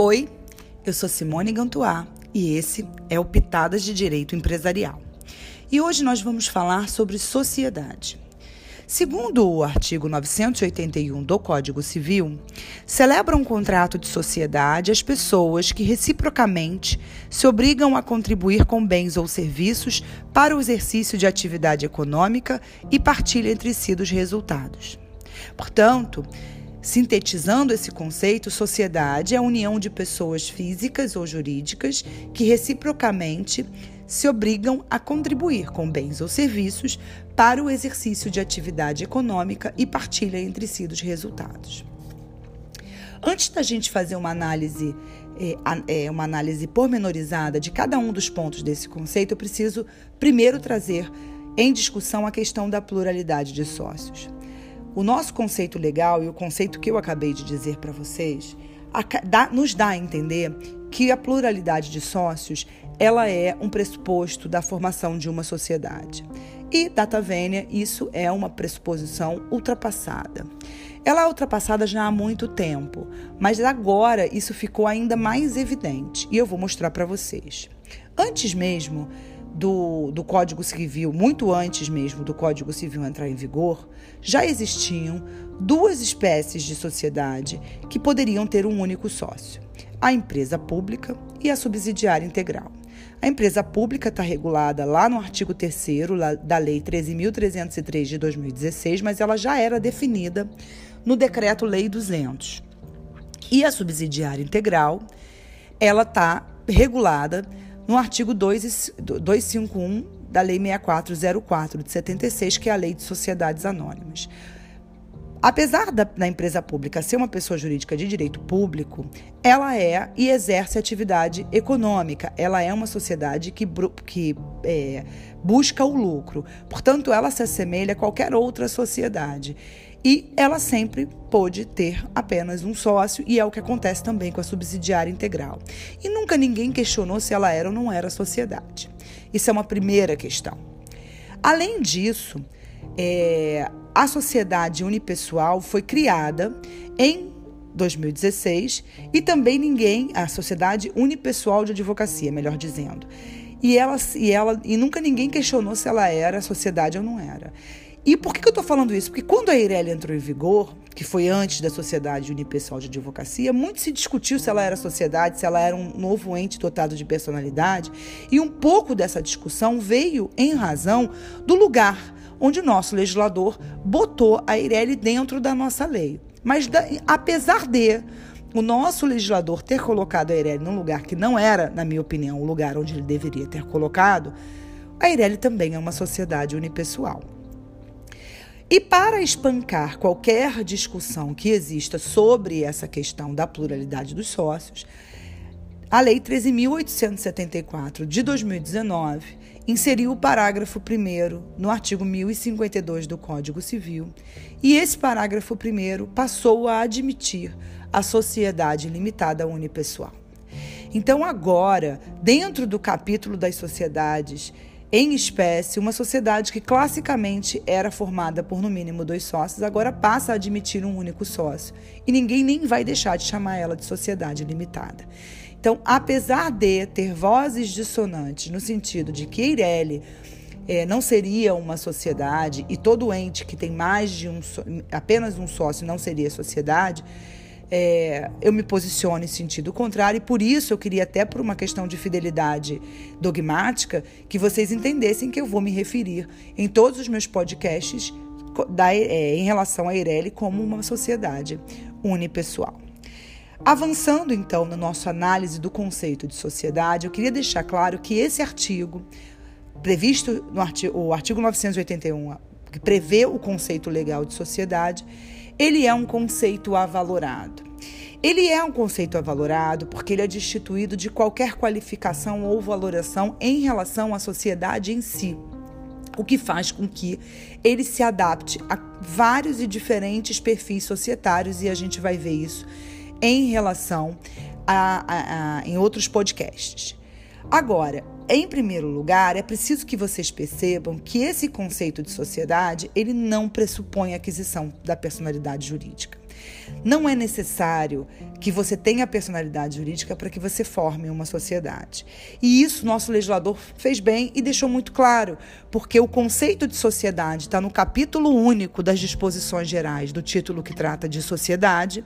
Oi, eu sou Simone Gantuá e esse é o Pitadas de Direito Empresarial. E hoje nós vamos falar sobre sociedade. Segundo o artigo 981 do Código Civil, celebra um contrato de sociedade as pessoas que reciprocamente se obrigam a contribuir com bens ou serviços para o exercício de atividade econômica e partilha entre si dos resultados. Portanto, Sintetizando esse conceito, sociedade é a união de pessoas físicas ou jurídicas que reciprocamente se obrigam a contribuir com bens ou serviços para o exercício de atividade econômica e partilha entre si dos resultados. Antes da gente fazer uma análise, é, é, uma análise pormenorizada de cada um dos pontos desse conceito, eu preciso primeiro trazer em discussão a questão da pluralidade de sócios. O nosso conceito legal e o conceito que eu acabei de dizer para vocês nos dá a entender que a pluralidade de sócios ela é um pressuposto da formação de uma sociedade. E, data vênia, isso é uma pressuposição ultrapassada. Ela é ultrapassada já há muito tempo, mas agora isso ficou ainda mais evidente e eu vou mostrar para vocês. Antes mesmo do, do Código Civil, muito antes mesmo do Código Civil entrar em vigor, já existiam duas espécies de sociedade que poderiam ter um único sócio: a empresa pública e a subsidiária integral. A empresa pública está regulada lá no artigo 3 da Lei 13.303 de 2016, mas ela já era definida no Decreto-Lei 200. E a subsidiária integral, ela está regulada no artigo 2, 251 da Lei 6404 de 76, que é a Lei de Sociedades Anônimas. Apesar da, da, empresa pública ser uma pessoa jurídica de direito público, ela é e exerce atividade econômica. Ela é uma sociedade que, que é, busca o lucro. Portanto, ela se assemelha a qualquer outra sociedade. E ela sempre pôde ter apenas um sócio, e é o que acontece também com a subsidiária integral. E nunca ninguém questionou se ela era ou não era sociedade. Isso é uma primeira questão. Além disso, é, a sociedade unipessoal foi criada em 2016 e também ninguém, a sociedade unipessoal de advocacia, melhor dizendo. E ela, e ela e nunca ninguém questionou se ela era sociedade ou não era. E por que, que eu estou falando isso? Porque quando a Eireli entrou em vigor, que foi antes da Sociedade Unipessoal de Advocacia, muito se discutiu se ela era sociedade, se ela era um novo ente dotado de personalidade, e um pouco dessa discussão veio em razão do lugar onde o nosso legislador botou a Eireli dentro da nossa lei. Mas da, apesar de o nosso legislador ter colocado a Eireli num lugar que não era, na minha opinião, o lugar onde ele deveria ter colocado, a Eireli também é uma sociedade unipessoal. E para espancar qualquer discussão que exista sobre essa questão da pluralidade dos sócios, a Lei 13.874 de 2019 inseriu o parágrafo 1 no artigo 1052 do Código Civil, e esse parágrafo 1 passou a admitir a sociedade limitada unipessoal. Então, agora, dentro do capítulo das sociedades em espécie, uma sociedade que classicamente era formada por no mínimo dois sócios, agora passa a admitir um único sócio. E ninguém nem vai deixar de chamar ela de sociedade limitada. Então, apesar de ter vozes dissonantes no sentido de que Eireli é, não seria uma sociedade e todo ente que tem mais de um apenas um sócio não seria sociedade, é, eu me posiciono em sentido contrário, e por isso eu queria, até por uma questão de fidelidade dogmática, que vocês entendessem que eu vou me referir em todos os meus podcasts da, é, em relação a Eireli como uma sociedade unipessoal. Avançando então na nossa análise do conceito de sociedade, eu queria deixar claro que esse artigo, previsto no artigo, o artigo 981, que prevê o conceito legal de sociedade, ele é um conceito avalorado. Ele é um conceito avalorado porque ele é destituído de qualquer qualificação ou valoração em relação à sociedade em si, o que faz com que ele se adapte a vários e diferentes perfis societários e a gente vai ver isso em relação a, a, a em outros podcasts. Agora, em primeiro lugar, é preciso que vocês percebam que esse conceito de sociedade, ele não pressupõe a aquisição da personalidade jurídica. Não é necessário que você tenha personalidade jurídica para que você forme uma sociedade. E isso nosso legislador fez bem e deixou muito claro, porque o conceito de sociedade está no capítulo único das disposições gerais do título que trata de sociedade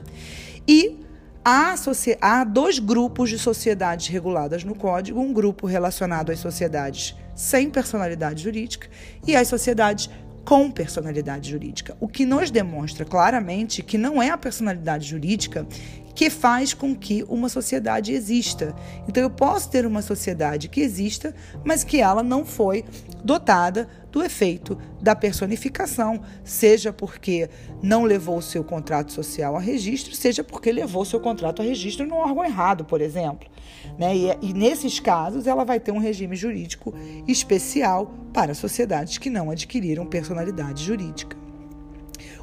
e há, há dois grupos de sociedades reguladas no Código: um grupo relacionado às sociedades sem personalidade jurídica e às sociedades com personalidade jurídica, o que nos demonstra claramente que não é a personalidade jurídica que faz com que uma sociedade exista. Então eu posso ter uma sociedade que exista, mas que ela não foi dotada do efeito da personificação, seja porque não levou o seu contrato social a registro, seja porque levou o seu contrato a registro no órgão errado, por exemplo. Né? E, e nesses casos, ela vai ter um regime jurídico especial para sociedades que não adquiriram personalidade jurídica.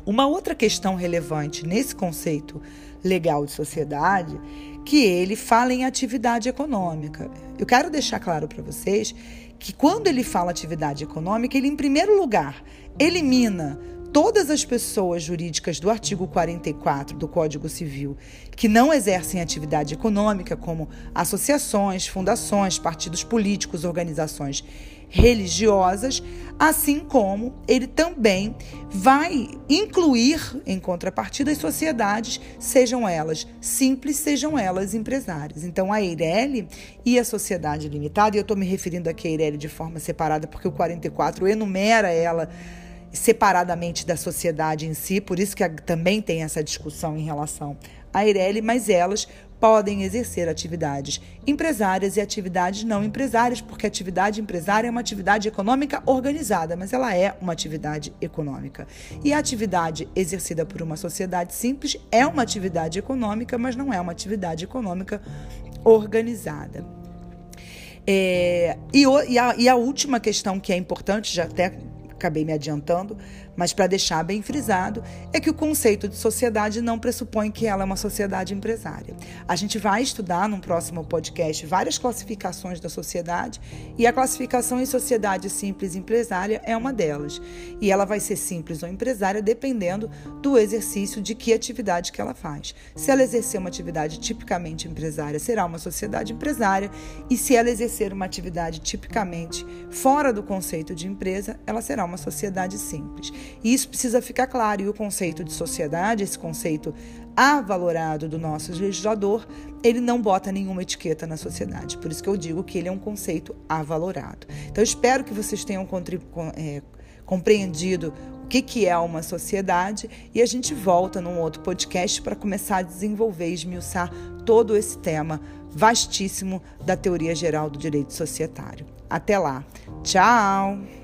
Uma outra questão relevante nesse conceito legal de sociedade, que ele fala em atividade econômica. Eu quero deixar claro para vocês que quando ele fala atividade econômica, ele, em primeiro lugar, elimina todas as pessoas jurídicas do artigo 44 do Código Civil que não exercem atividade econômica, como associações, fundações, partidos políticos, organizações religiosas, assim como ele também vai incluir, em contrapartida, as sociedades, sejam elas simples, sejam elas empresárias. Então, a Eireli e a sociedade limitada, e eu estou me referindo aqui a Eireli de forma separada, porque o 44 enumera ela separadamente da sociedade em si, por isso que também tem essa discussão em relação à Eireli, mas elas podem exercer atividades empresárias e atividades não empresárias, porque atividade empresária é uma atividade econômica organizada, mas ela é uma atividade econômica. E a atividade exercida por uma sociedade simples é uma atividade econômica, mas não é uma atividade econômica organizada. É, e, e, a, e a última questão que é importante, já até acabei me adiantando, mas para deixar bem frisado, é que o conceito de sociedade não pressupõe que ela é uma sociedade empresária. A gente vai estudar num próximo podcast várias classificações da sociedade e a classificação em sociedade simples empresária é uma delas. E ela vai ser simples ou empresária dependendo do exercício de que atividade que ela faz. Se ela exercer uma atividade tipicamente empresária, será uma sociedade empresária, e se ela exercer uma atividade tipicamente fora do conceito de empresa, ela será uma sociedade simples. E isso precisa ficar claro. E o conceito de sociedade, esse conceito avalorado do nosso legislador, ele não bota nenhuma etiqueta na sociedade. Por isso que eu digo que ele é um conceito avalorado. Então, espero que vocês tenham é, compreendido o que, que é uma sociedade e a gente volta num outro podcast para começar a desenvolver e esmiuçar todo esse tema vastíssimo da teoria geral do direito societário. Até lá. Tchau!